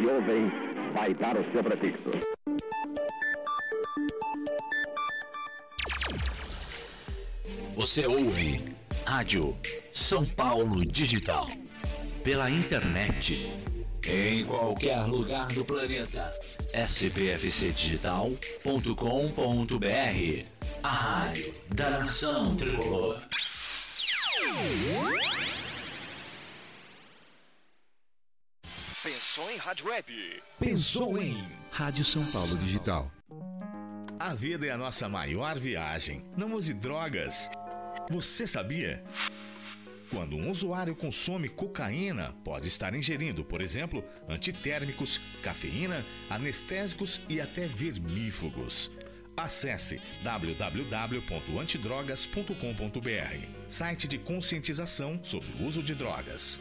que ouvem vai dar o seu prefixo. Você ouve Rádio São Paulo Digital. Pela internet. Em qualquer lugar do planeta. spfcdigital.com.br A rádio da nação tricolor. Pensou em Rádio Web? Pensou em Rádio São Paulo Digital. A vida é a nossa maior viagem. Não use drogas. Você sabia? Quando um usuário consome cocaína, pode estar ingerindo, por exemplo, antitérmicos, cafeína, anestésicos e até vermífugos. Acesse www.antidrogas.com.br, site de conscientização sobre o uso de drogas.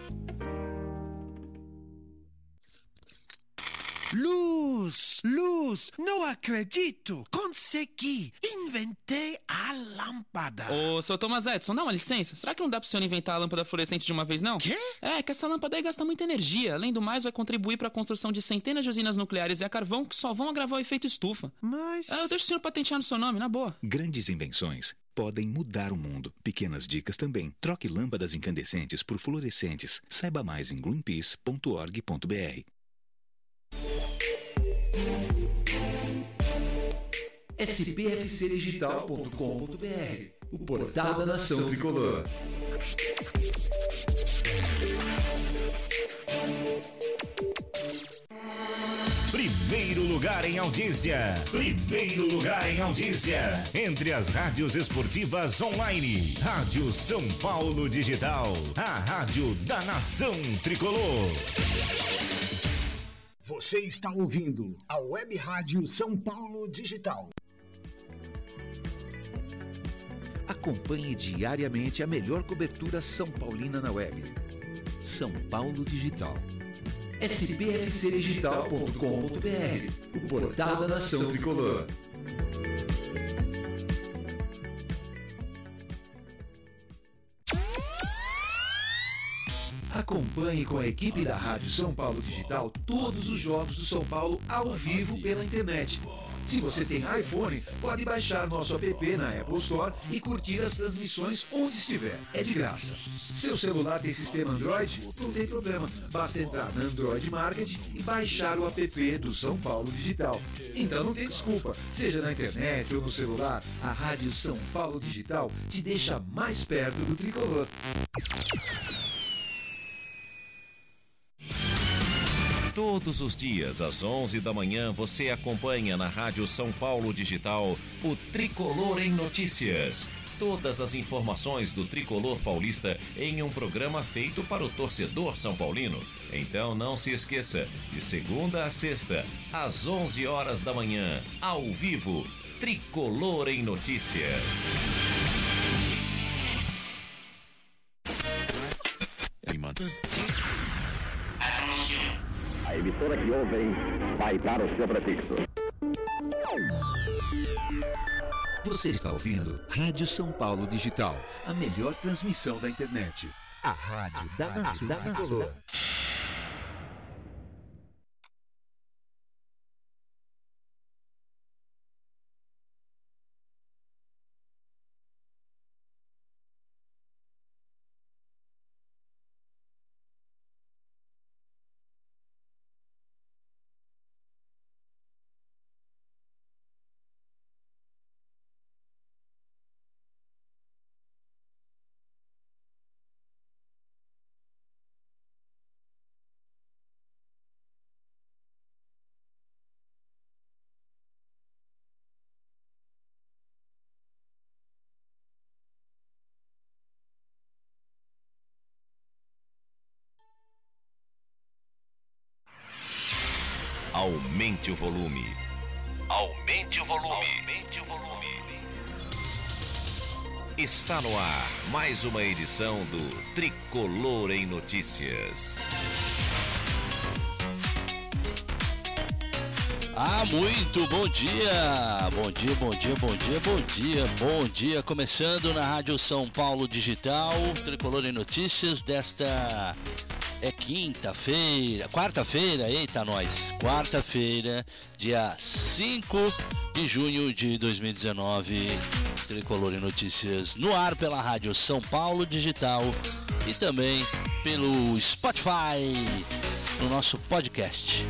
Luz, luz, não acredito! Consegui! Inventei a lâmpada! Ô, seu Thomas Edison, dá uma licença. Será que não dá pro senhor inventar a lâmpada fluorescente de uma vez, não? Quê? É, que essa lâmpada aí gasta muita energia. Além do mais, vai contribuir para a construção de centenas de usinas nucleares e a carvão que só vão agravar o efeito estufa. Mas. É, eu deixo o senhor patentear no seu nome, na boa. Grandes invenções podem mudar o mundo. Pequenas dicas também. Troque lâmpadas incandescentes por fluorescentes. Saiba mais em greenpeace.org.br. spfcdigital.com.br O portal da nação tricolor. Primeiro lugar em audiência. Primeiro lugar em audiência. Entre as rádios esportivas online. Rádio São Paulo Digital. A rádio da nação tricolor. Você está ouvindo a Web Rádio São Paulo Digital. Acompanhe diariamente a melhor cobertura São Paulina na web. São Paulo Digital. spfcdigital.com.br O portal da nação tricolor. Acompanhe com a equipe da Rádio São Paulo Digital todos os jogos do São Paulo ao vivo pela internet. Se você tem iPhone, pode baixar nosso app na Apple Store e curtir as transmissões onde estiver. É de graça. Seu celular tem sistema Android? Não tem problema. Basta entrar na Android Market e baixar o app do São Paulo Digital. Então não tem desculpa. Seja na internet ou no celular, a Rádio São Paulo Digital te deixa mais perto do tricolor. Todos os dias, às 11 da manhã, você acompanha na Rádio São Paulo Digital o Tricolor em Notícias. Todas as informações do tricolor paulista em um programa feito para o torcedor são paulino. Então não se esqueça, de segunda a sexta, às 11 horas da manhã, ao vivo, Tricolor em Notícias. A emissora que ouvem vai dar o seu prefixo. Você está ouvindo Rádio São Paulo Digital, a melhor transmissão da internet. A rádio da nação tricolor. Aumente o volume. Aumente o volume. Aumente o volume. Está no ar mais uma edição do Tricolor em Notícias. Ah, muito bom dia! Bom dia, bom dia, bom dia, bom dia, bom dia. Começando na Rádio São Paulo Digital, Tricolor em Notícias desta é quinta-feira, quarta-feira, eita nós, quarta-feira, dia 5 de junho de 2019. Tricolor e Notícias no ar pela Rádio São Paulo Digital e também pelo Spotify, no nosso podcast.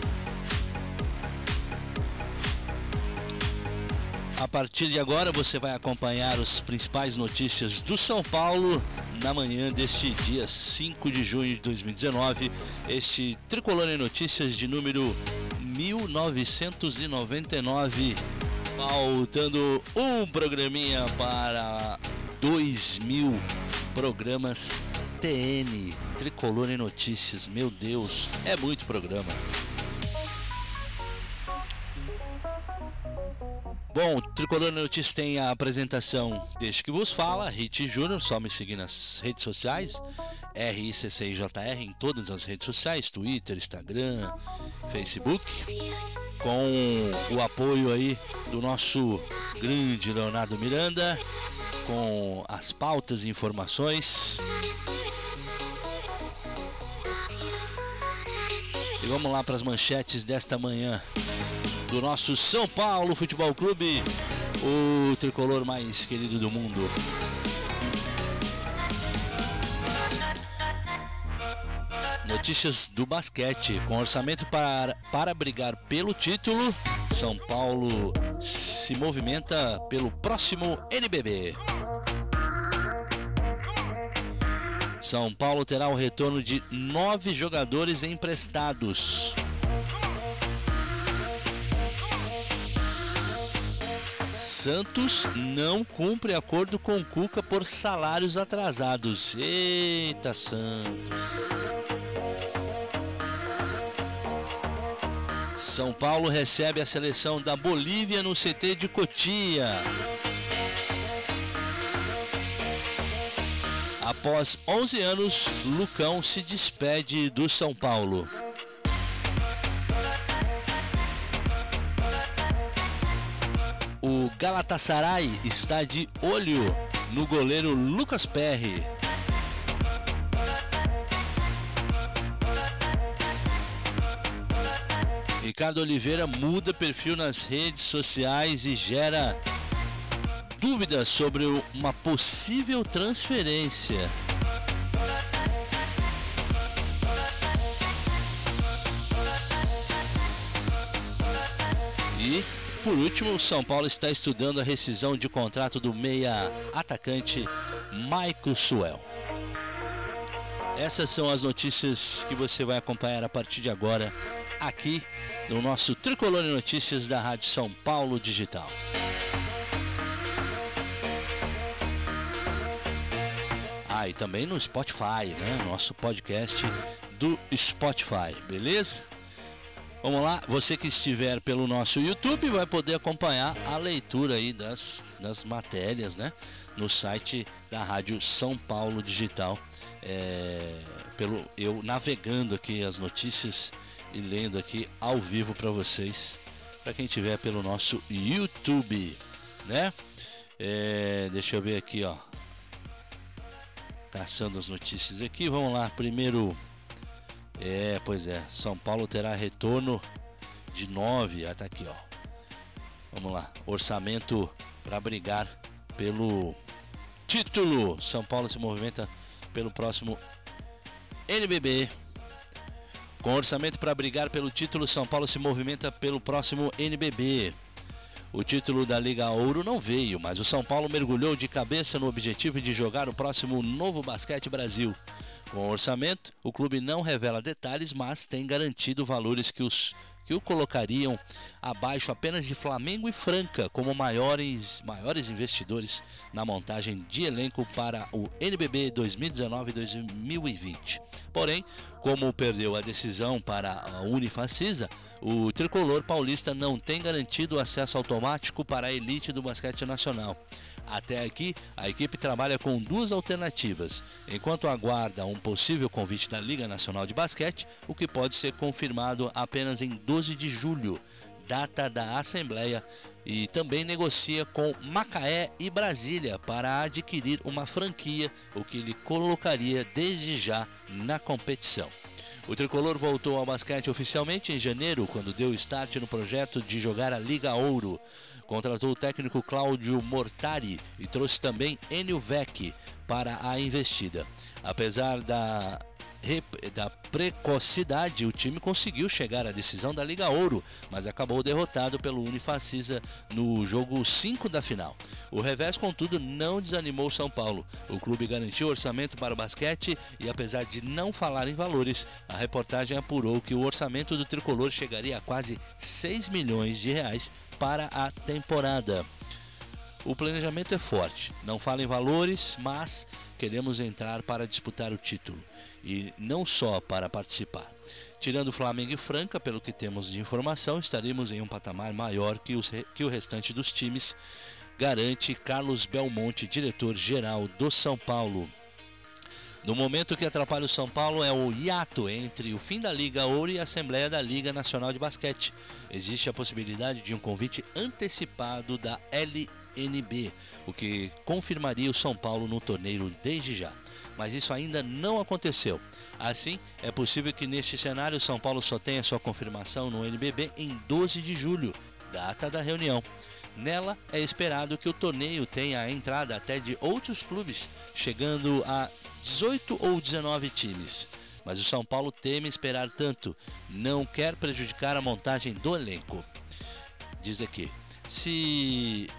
A partir de agora você vai acompanhar as principais notícias do São Paulo na manhã deste dia 5 de junho de 2019. Este Tricolor em Notícias de número 1999. Faltando um programinha para 2 mil programas TN Tricolor em Notícias. Meu Deus, é muito programa. Bom, Tricolor Notícias tem a apresentação desde que vos fala, Hit Júnior, só me seguir nas redes sociais, RICCJR em todas as redes sociais, Twitter, Instagram, Facebook, com o apoio aí do nosso grande Leonardo Miranda, com as pautas e informações. E vamos lá para as manchetes desta manhã do nosso São Paulo Futebol Clube, o tricolor mais querido do mundo. Notícias do basquete. Com orçamento para, para brigar pelo título, São Paulo se movimenta pelo próximo NBB. São Paulo terá o retorno de nove jogadores emprestados. Santos não cumpre acordo com Cuca por salários atrasados. Eita, Santos. São Paulo recebe a seleção da Bolívia no CT de Cotia. Após 11 anos, Lucão se despede do São Paulo. Galatasaray está de olho no goleiro Lucas Perry. Ricardo Oliveira muda perfil nas redes sociais e gera dúvidas sobre uma possível transferência. Por último, o São Paulo está estudando a rescisão de contrato do meia atacante Michael Suel. Essas são as notícias que você vai acompanhar a partir de agora aqui no nosso Tricolor Notícias da Rádio São Paulo Digital. Ah, e também no Spotify, né? Nosso podcast do Spotify, beleza? Vamos lá, você que estiver pelo nosso YouTube vai poder acompanhar a leitura aí das, das matérias, né? No site da Rádio São Paulo Digital. É, pelo, eu navegando aqui as notícias e lendo aqui ao vivo para vocês, para quem estiver pelo nosso YouTube, né? É, deixa eu ver aqui, ó. Caçando as notícias aqui, vamos lá. Primeiro é, pois é. São Paulo terá retorno de 9. Ah, tá aqui, ó. Vamos lá. Orçamento para brigar pelo título. São Paulo se movimenta pelo próximo NBB. Com orçamento para brigar pelo título, São Paulo se movimenta pelo próximo NBB. O título da Liga Ouro não veio, mas o São Paulo mergulhou de cabeça no objetivo de jogar o próximo Novo Basquete Brasil. Com orçamento, o clube não revela detalhes, mas tem garantido valores que, os, que o colocariam abaixo apenas de Flamengo e Franca como maiores, maiores investidores na montagem de elenco para o NBB 2019-2020. Porém, como perdeu a decisão para a Unifacisa, o tricolor paulista não tem garantido acesso automático para a elite do basquete nacional. Até aqui, a equipe trabalha com duas alternativas. Enquanto aguarda um possível convite da Liga Nacional de Basquete, o que pode ser confirmado apenas em 12 de julho, data da Assembleia, e também negocia com Macaé e Brasília para adquirir uma franquia, o que lhe colocaria desde já na competição. O tricolor voltou ao basquete oficialmente em janeiro, quando deu start no projeto de jogar a Liga Ouro. Contratou o técnico Cláudio Mortari e trouxe também Enio Vecchi para a investida. Apesar da da precocidade, o time conseguiu chegar à decisão da Liga Ouro, mas acabou derrotado pelo Unifacisa no jogo 5 da final. O revés, contudo, não desanimou São Paulo. O clube garantiu orçamento para o basquete e, apesar de não falar em valores, a reportagem apurou que o orçamento do tricolor chegaria a quase 6 milhões de reais para a temporada. O planejamento é forte, não fala em valores, mas queremos entrar para disputar o título e não só para participar. Tirando Flamengo e Franca, pelo que temos de informação, estaremos em um patamar maior que, os, que o restante dos times, garante Carlos Belmonte, diretor-geral do São Paulo. No momento que atrapalha o São Paulo é o hiato entre o fim da Liga Ouro e a Assembleia da Liga Nacional de Basquete. Existe a possibilidade de um convite antecipado da LNB, o que confirmaria o São Paulo no torneio desde já mas isso ainda não aconteceu. Assim, é possível que neste cenário o São Paulo só tenha sua confirmação no NBB em 12 de julho, data da reunião. Nela é esperado que o torneio tenha a entrada até de outros clubes, chegando a 18 ou 19 times. Mas o São Paulo teme esperar tanto, não quer prejudicar a montagem do elenco. Diz aqui: se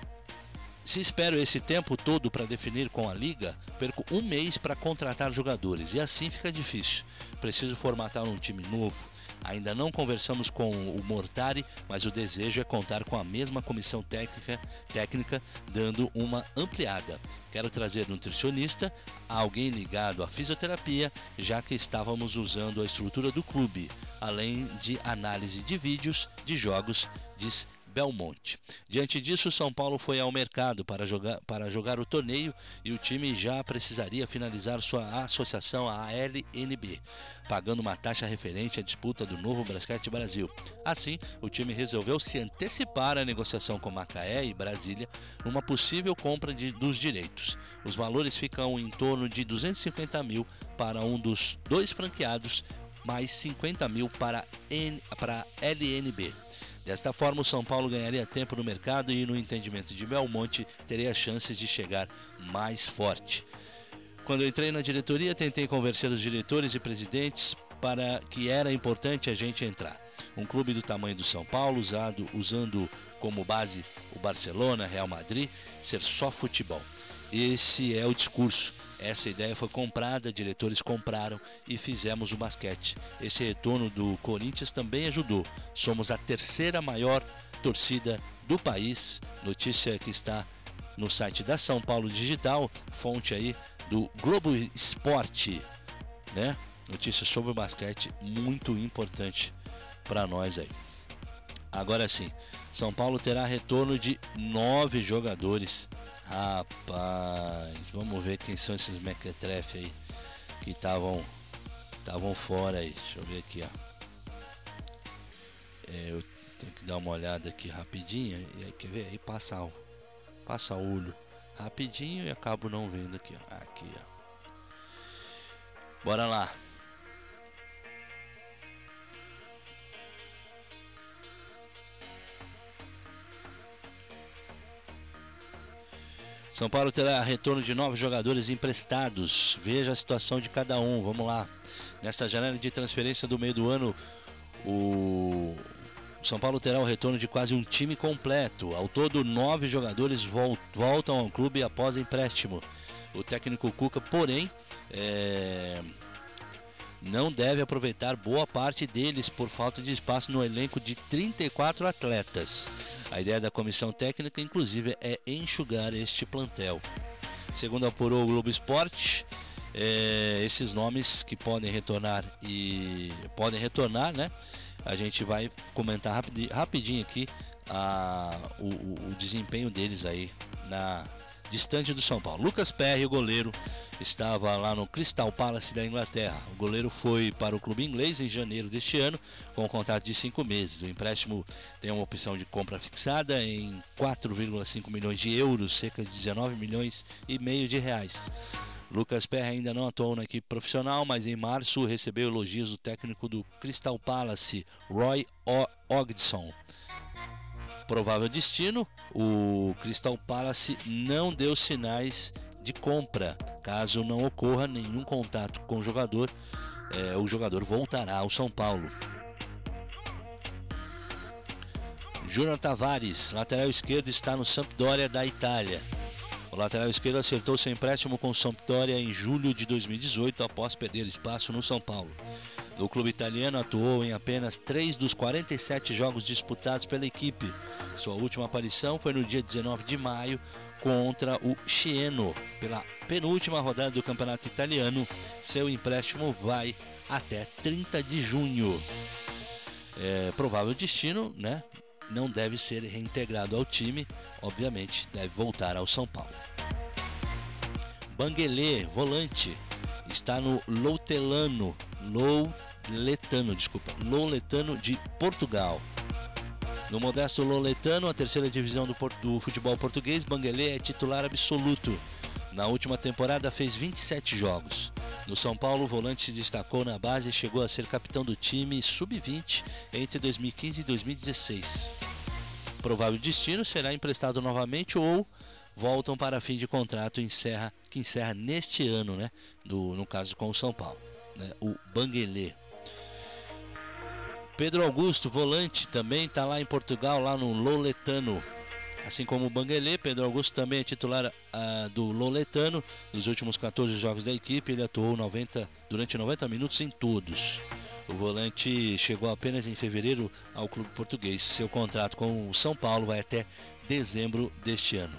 se espero esse tempo todo para definir com a liga, perco um mês para contratar jogadores e assim fica difícil. Preciso formatar um time novo. Ainda não conversamos com o Mortari, mas o desejo é contar com a mesma comissão técnica, técnica dando uma ampliada. Quero trazer nutricionista, alguém ligado à fisioterapia, já que estávamos usando a estrutura do clube, além de análise de vídeos de jogos, diz Belmonte. Diante disso, São Paulo foi ao mercado para jogar, para jogar o torneio e o time já precisaria finalizar sua associação à LNB, pagando uma taxa referente à disputa do novo Basquete Brasil. Assim, o time resolveu se antecipar à negociação com Macaé e Brasília numa possível compra de, dos direitos. Os valores ficam em torno de 250 mil para um dos dois franqueados, mais 50 mil para, N, para LNB. Desta forma, o São Paulo ganharia tempo no mercado e, no entendimento de Belmonte, teria chances de chegar mais forte. Quando entrei na diretoria, tentei convencer os diretores e presidentes para que era importante a gente entrar. Um clube do tamanho do São Paulo, usado, usando como base o Barcelona, Real Madrid, ser só futebol. Esse é o discurso. Essa ideia foi comprada, diretores compraram e fizemos o basquete. Esse retorno do Corinthians também ajudou. Somos a terceira maior torcida do país. Notícia que está no site da São Paulo Digital, fonte aí do Globo Esporte, né? Notícia sobre o basquete muito importante para nós aí. Agora sim, São Paulo terá retorno de nove jogadores Rapaz, vamos ver quem são esses mequetrefe aí que estavam estavam fora aí. Deixa eu ver aqui, ó. É, eu tenho que dar uma olhada aqui rapidinho. E aí, quer ver? Aí passa, passa o olho rapidinho e acabo não vendo aqui, ó. Aqui, ó. Bora lá. São Paulo terá retorno de novos jogadores emprestados. Veja a situação de cada um. Vamos lá. Nesta janela de transferência do meio do ano, o São Paulo terá o retorno de quase um time completo. Ao todo, nove jogadores voltam ao clube após empréstimo. O técnico Cuca, porém, é... não deve aproveitar boa parte deles por falta de espaço no elenco de 34 atletas. A ideia da comissão técnica, inclusive, é enxugar este plantel. Segundo apurou o Globo Esporte, é, esses nomes que podem retornar e podem retornar, né? A gente vai comentar rapidinho, aqui a, o, o, desempenho deles aí na distante do São Paulo. Lucas Perry, o goleiro, estava lá no Crystal Palace da Inglaterra. O goleiro foi para o clube inglês em janeiro deste ano, com um contrato de cinco meses. O empréstimo tem uma opção de compra fixada em 4,5 milhões de euros, cerca de 19 milhões e meio de reais. Lucas Perry ainda não atuou na equipe profissional, mas em março recebeu elogios do técnico do Crystal Palace, Roy Ogdson. Provável destino: o Crystal Palace não deu sinais de compra. Caso não ocorra nenhum contato com o jogador, é, o jogador voltará ao São Paulo. Júnior Tavares, lateral esquerdo, está no Sampdoria da Itália. O lateral esquerdo acertou seu empréstimo com o Sampdoria em julho de 2018 após perder espaço no São Paulo. O clube italiano atuou em apenas 3 dos 47 jogos disputados pela equipe. Sua última aparição foi no dia 19 de maio contra o Chieno pela penúltima rodada do Campeonato Italiano. Seu empréstimo vai até 30 de junho. É, provável destino, né? não deve ser reintegrado ao time, obviamente deve voltar ao São Paulo. Banguelê, volante, está no Loutelano, Louletano, desculpa, Louletano de Portugal. No modesto Louletano, a terceira divisão do, do futebol português, Banguelê é titular absoluto. Na última temporada fez 27 jogos. No São Paulo, o volante se destacou na base e chegou a ser capitão do time sub-20 entre 2015 e 2016. Provável destino será emprestado novamente ou voltam para fim de contrato encerra, que encerra neste ano, né? No, no caso com o São Paulo, né? o Banguelê. Pedro Augusto, volante, também está lá em Portugal, lá no Loletano. Assim como o Banguelê, Pedro Augusto também é titular uh, do Loletano. Nos últimos 14 jogos da equipe, ele atuou 90, durante 90 minutos em todos. O volante chegou apenas em fevereiro ao clube português. Seu contrato com o São Paulo vai até dezembro deste ano.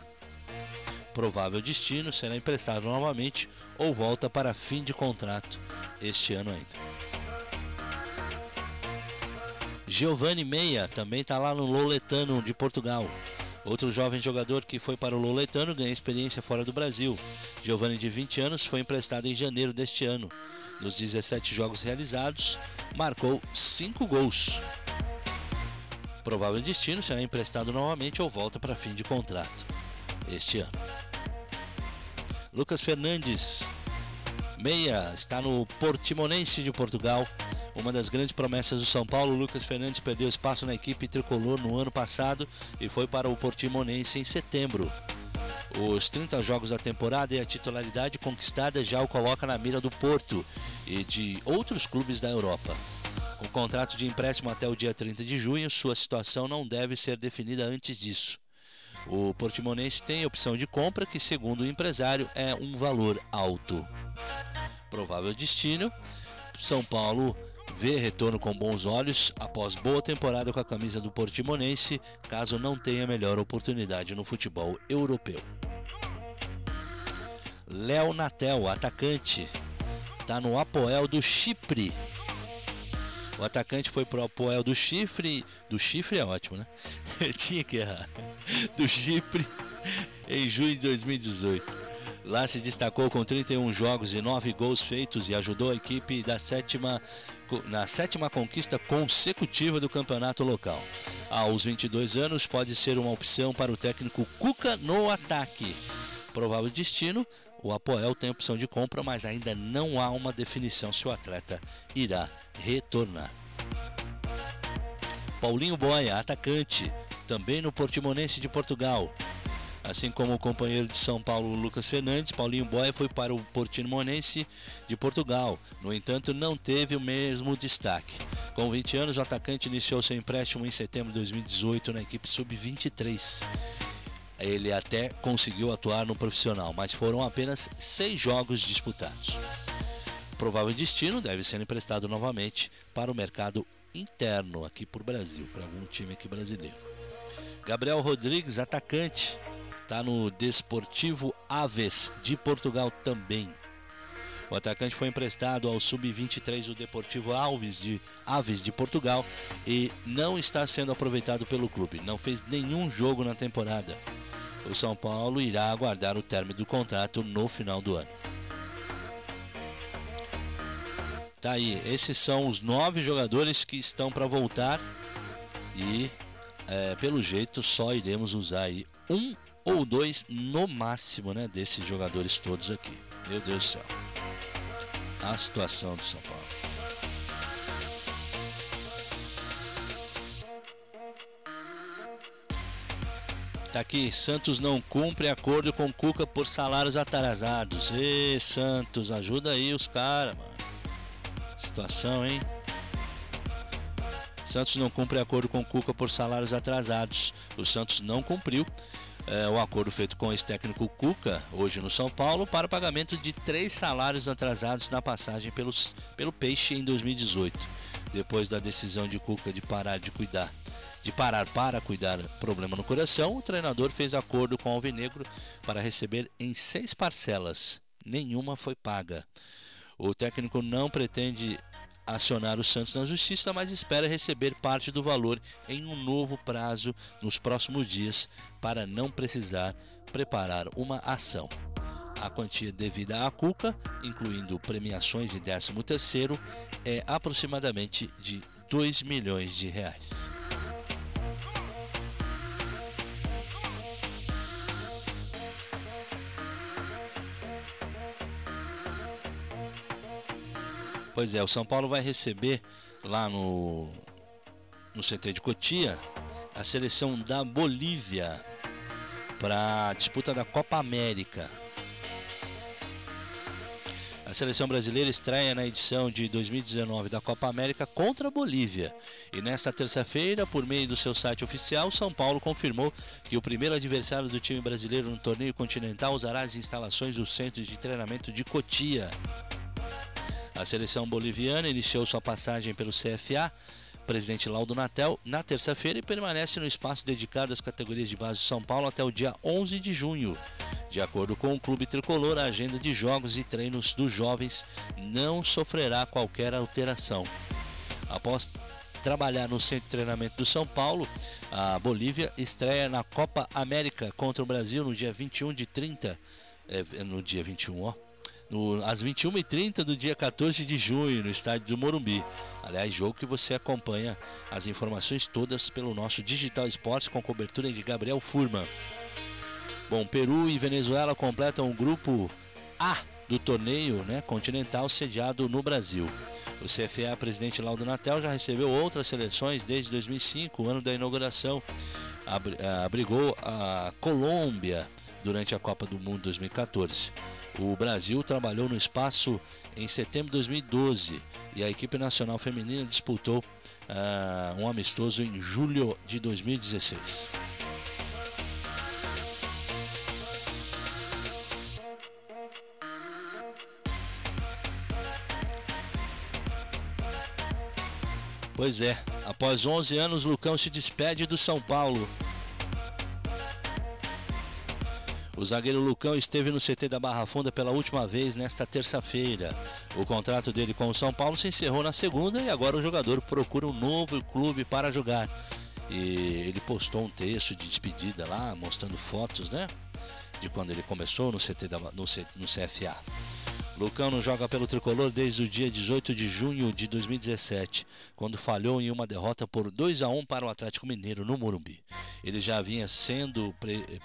Provável destino será emprestado novamente ou volta para fim de contrato este ano ainda. Giovanni Meia também está lá no Loletano de Portugal. Outro jovem jogador que foi para o Loletano ganha experiência fora do Brasil. Giovanni, de 20 anos, foi emprestado em janeiro deste ano. Nos 17 jogos realizados, marcou 5 gols. Provável destino será emprestado novamente ou volta para fim de contrato este ano. Lucas Fernandes, meia, está no Portimonense de Portugal. Uma das grandes promessas do São Paulo, Lucas Fernandes perdeu espaço na equipe tricolor no ano passado e foi para o Portimonense em setembro. Os 30 jogos da temporada e a titularidade conquistada já o coloca na mira do Porto e de outros clubes da Europa. Com contrato de empréstimo até o dia 30 de junho, sua situação não deve ser definida antes disso. O Portimonense tem opção de compra que, segundo o empresário, é um valor alto. Provável destino: São Paulo vê retorno com bons olhos após boa temporada com a camisa do Portimonense, caso não tenha melhor oportunidade no futebol europeu. Léo Natel, atacante, está no Apoel do Chipre. O atacante foi pro Apoel do Chifre. Do Chifre é ótimo, né? Tinha que errar. Do Chipre em junho de 2018. Lá se destacou com 31 jogos e 9 gols feitos e ajudou a equipe da sétima, na sétima conquista consecutiva do campeonato local. Aos 22 anos, pode ser uma opção para o técnico Cuca no ataque. Provável destino: o Apoel tem opção de compra, mas ainda não há uma definição se o atleta irá retornar. Paulinho Boia, atacante, também no Portimonense de Portugal. Assim como o companheiro de São Paulo Lucas Fernandes, Paulinho Boia foi para o Portimonense de Portugal. No entanto, não teve o mesmo destaque. Com 20 anos, o atacante iniciou seu empréstimo em setembro de 2018 na equipe sub-23. Ele até conseguiu atuar no profissional, mas foram apenas seis jogos disputados. Provável destino deve ser emprestado novamente para o mercado interno aqui por Brasil, para algum time aqui brasileiro. Gabriel Rodrigues, atacante, está no Desportivo Aves de Portugal também. O atacante foi emprestado ao sub-23 do Deportivo Alves de Aves de Portugal e não está sendo aproveitado pelo clube. Não fez nenhum jogo na temporada. O São Paulo irá aguardar o término do contrato no final do ano. Tá aí, esses são os nove jogadores que estão para voltar e é, pelo jeito só iremos usar aí um ou dois no máximo, né? Desses jogadores todos aqui. Meu Deus do céu. A situação do São Paulo. Tá aqui, Santos não cumpre acordo com Cuca por salários atrasados. Ê, Santos, ajuda aí os caras, mano. Situação, hein? Santos não cumpre acordo com Cuca por salários atrasados. O Santos não cumpriu é, o acordo feito com ex-técnico Cuca, hoje no São Paulo, para o pagamento de três salários atrasados na passagem pelos, pelo Peixe em 2018. Depois da decisão de Cuca de parar de cuidar de parar para cuidar problema no coração, o treinador fez acordo com o Alvinegro para receber em seis parcelas. Nenhuma foi paga. O técnico não pretende acionar o Santos na justiça, mas espera receber parte do valor em um novo prazo nos próximos dias para não precisar preparar uma ação. A quantia devida à Cuca, incluindo premiações e 13 terceiro, é aproximadamente de 2 milhões de reais. Pois é, o São Paulo vai receber lá no, no CT de Cotia a seleção da Bolívia para a disputa da Copa América. A seleção brasileira estreia na edição de 2019 da Copa América contra a Bolívia. E nesta terça-feira, por meio do seu site oficial, São Paulo confirmou que o primeiro adversário do time brasileiro no torneio continental usará as instalações do Centro de Treinamento de Cotia. A seleção boliviana iniciou sua passagem pelo CFA, presidente Laudo Natel, na terça-feira e permanece no espaço dedicado às categorias de base de São Paulo até o dia 11 de junho. De acordo com o clube tricolor, a agenda de jogos e treinos dos jovens não sofrerá qualquer alteração. Após trabalhar no centro de treinamento do São Paulo, a Bolívia estreia na Copa América contra o Brasil no dia 21 de 30, é, no dia 21, ó no, às 21h30 do dia 14 de junho, no estádio do Morumbi. Aliás, jogo que você acompanha as informações todas pelo nosso Digital Esportes com cobertura de Gabriel Furman. Bom, Peru e Venezuela completam o grupo A do torneio né, continental sediado no Brasil. O CFA presidente Laudo Natel já recebeu outras seleções desde 2005, o ano da inauguração. Abrigou a Colômbia durante a Copa do Mundo 2014. O Brasil trabalhou no espaço em setembro de 2012 e a equipe nacional feminina disputou uh, um amistoso em julho de 2016. Pois é, após 11 anos, Lucão se despede do São Paulo. O zagueiro Lucão esteve no CT da Barra Funda pela última vez nesta terça-feira. O contrato dele com o São Paulo se encerrou na segunda e agora o jogador procura um novo clube para jogar. E ele postou um texto de despedida lá, mostrando fotos, né? De quando ele começou no CT da, no, no CFA. Lucão não joga pelo tricolor desde o dia 18 de junho de 2017, quando falhou em uma derrota por 2 a 1 para o Atlético Mineiro no Morumbi. Ele já vinha sendo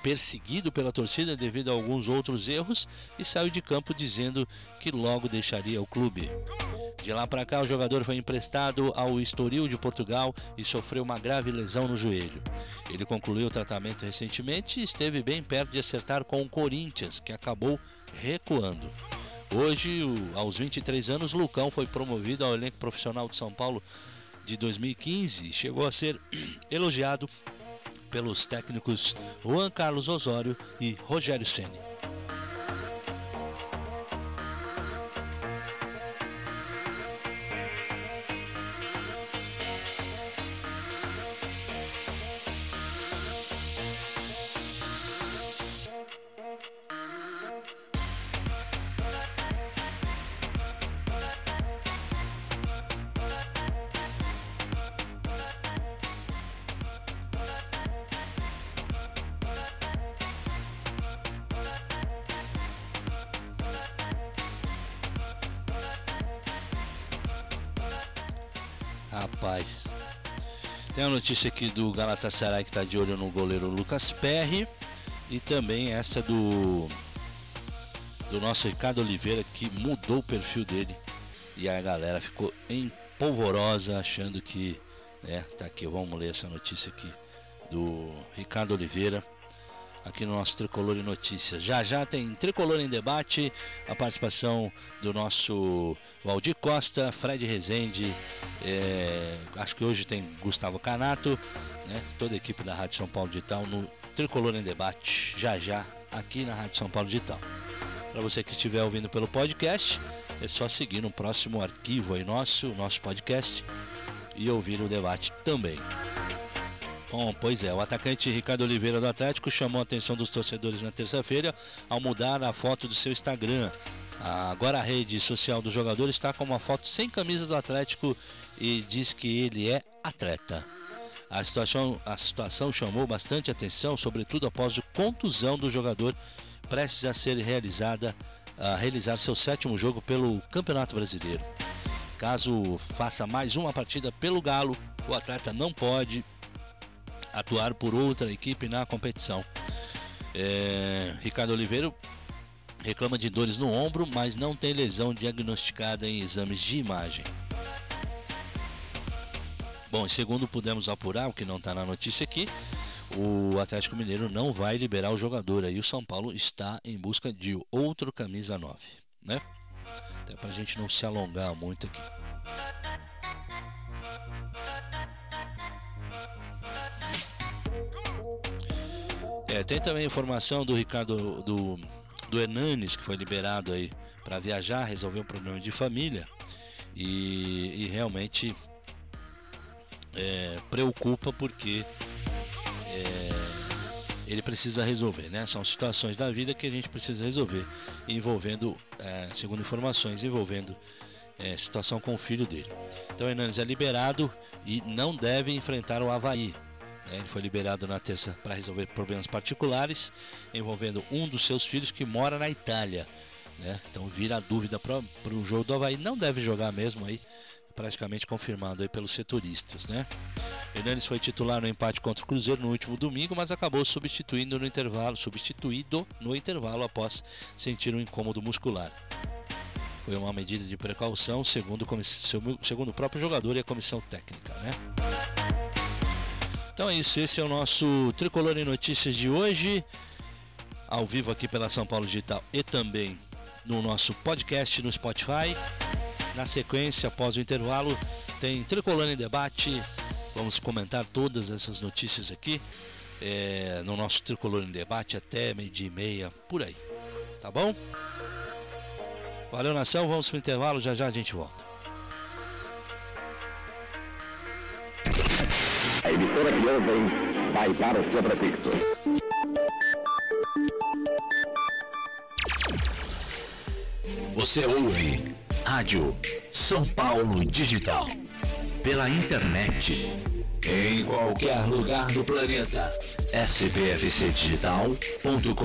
perseguido pela torcida devido a alguns outros erros e saiu de campo dizendo que logo deixaria o clube. De lá para cá, o jogador foi emprestado ao Estoril de Portugal e sofreu uma grave lesão no joelho. Ele concluiu o tratamento recentemente e esteve bem perto de acertar com o Corinthians, que acabou recuando. Hoje, aos 23 anos, Lucão foi promovido ao elenco profissional de São Paulo de 2015. Chegou a ser elogiado pelos técnicos Juan Carlos Osório e Rogério Ceni. Notícia aqui do Galatasaray que está de olho no goleiro Lucas Perry. E também essa do do nosso Ricardo Oliveira que mudou o perfil dele. E a galera ficou empolvorosa achando que, é, tá aqui, vamos ler essa notícia aqui do Ricardo Oliveira aqui no nosso Tricolor em Notícias. Já já tem Tricolor em Debate, a participação do nosso Valdir Costa, Fred Rezende, é, acho que hoje tem Gustavo Canato, né, toda a equipe da Rádio São Paulo Digital no Tricolor em Debate, já já aqui na Rádio São Paulo Digital. Para você que estiver ouvindo pelo podcast, é só seguir no próximo arquivo aí nosso, nosso podcast, e ouvir o debate também. Bom, pois é, o atacante Ricardo Oliveira do Atlético chamou a atenção dos torcedores na terça-feira ao mudar a foto do seu Instagram. Agora a rede social do jogador está com uma foto sem camisa do Atlético e diz que ele é atleta. A situação, a situação chamou bastante atenção, sobretudo após a contusão do jogador prestes a ser realizada a realizar seu sétimo jogo pelo Campeonato Brasileiro. Caso faça mais uma partida pelo Galo, o atleta não pode atuar por outra equipe na competição. É, Ricardo Oliveira reclama de dores no ombro, mas não tem lesão diagnosticada em exames de imagem. Bom, segundo pudemos apurar, o que não está na notícia aqui, o Atlético Mineiro não vai liberar o jogador. Aí o São Paulo está em busca de outro camisa 9, né? Até para a gente não se alongar muito aqui. É, tem também informação do Ricardo do, do Hernanes, que foi liberado aí para viajar, resolver um problema de família. E, e realmente é, preocupa porque é, ele precisa resolver, né? São situações da vida que a gente precisa resolver, envolvendo, é, segundo informações, envolvendo é, situação com o filho dele. Então, Hernanes é liberado e não deve enfrentar o Havaí. Né? Ele foi liberado na terça para resolver problemas particulares envolvendo um dos seus filhos que mora na Itália. Né? Então vira a dúvida para o jogo do Havaí. Não deve jogar mesmo aí, praticamente confirmado aí pelos setoristas. Né? Hernanes foi titular no empate contra o Cruzeiro no último domingo, mas acabou substituindo no intervalo, substituído no intervalo após sentir um incômodo muscular. Foi uma medida de precaução, segundo, segundo o próprio jogador e a comissão técnica. Né? Então é isso, esse é o nosso Tricolor em Notícias de hoje, ao vivo aqui pela São Paulo Digital e também no nosso podcast no Spotify. Na sequência, após o intervalo, tem Tricolor em Debate. Vamos comentar todas essas notícias aqui é, no nosso Tricolor em Debate até meio-dia e meia, por aí. Tá bom? Valeu, nação. Vamos para o intervalo. Já já a gente volta. A emissora que ouvem vai para o seu prefixo. Você ouve Rádio São Paulo Digital. Pela internet. Em qualquer lugar do planeta. spfcdigital.com.br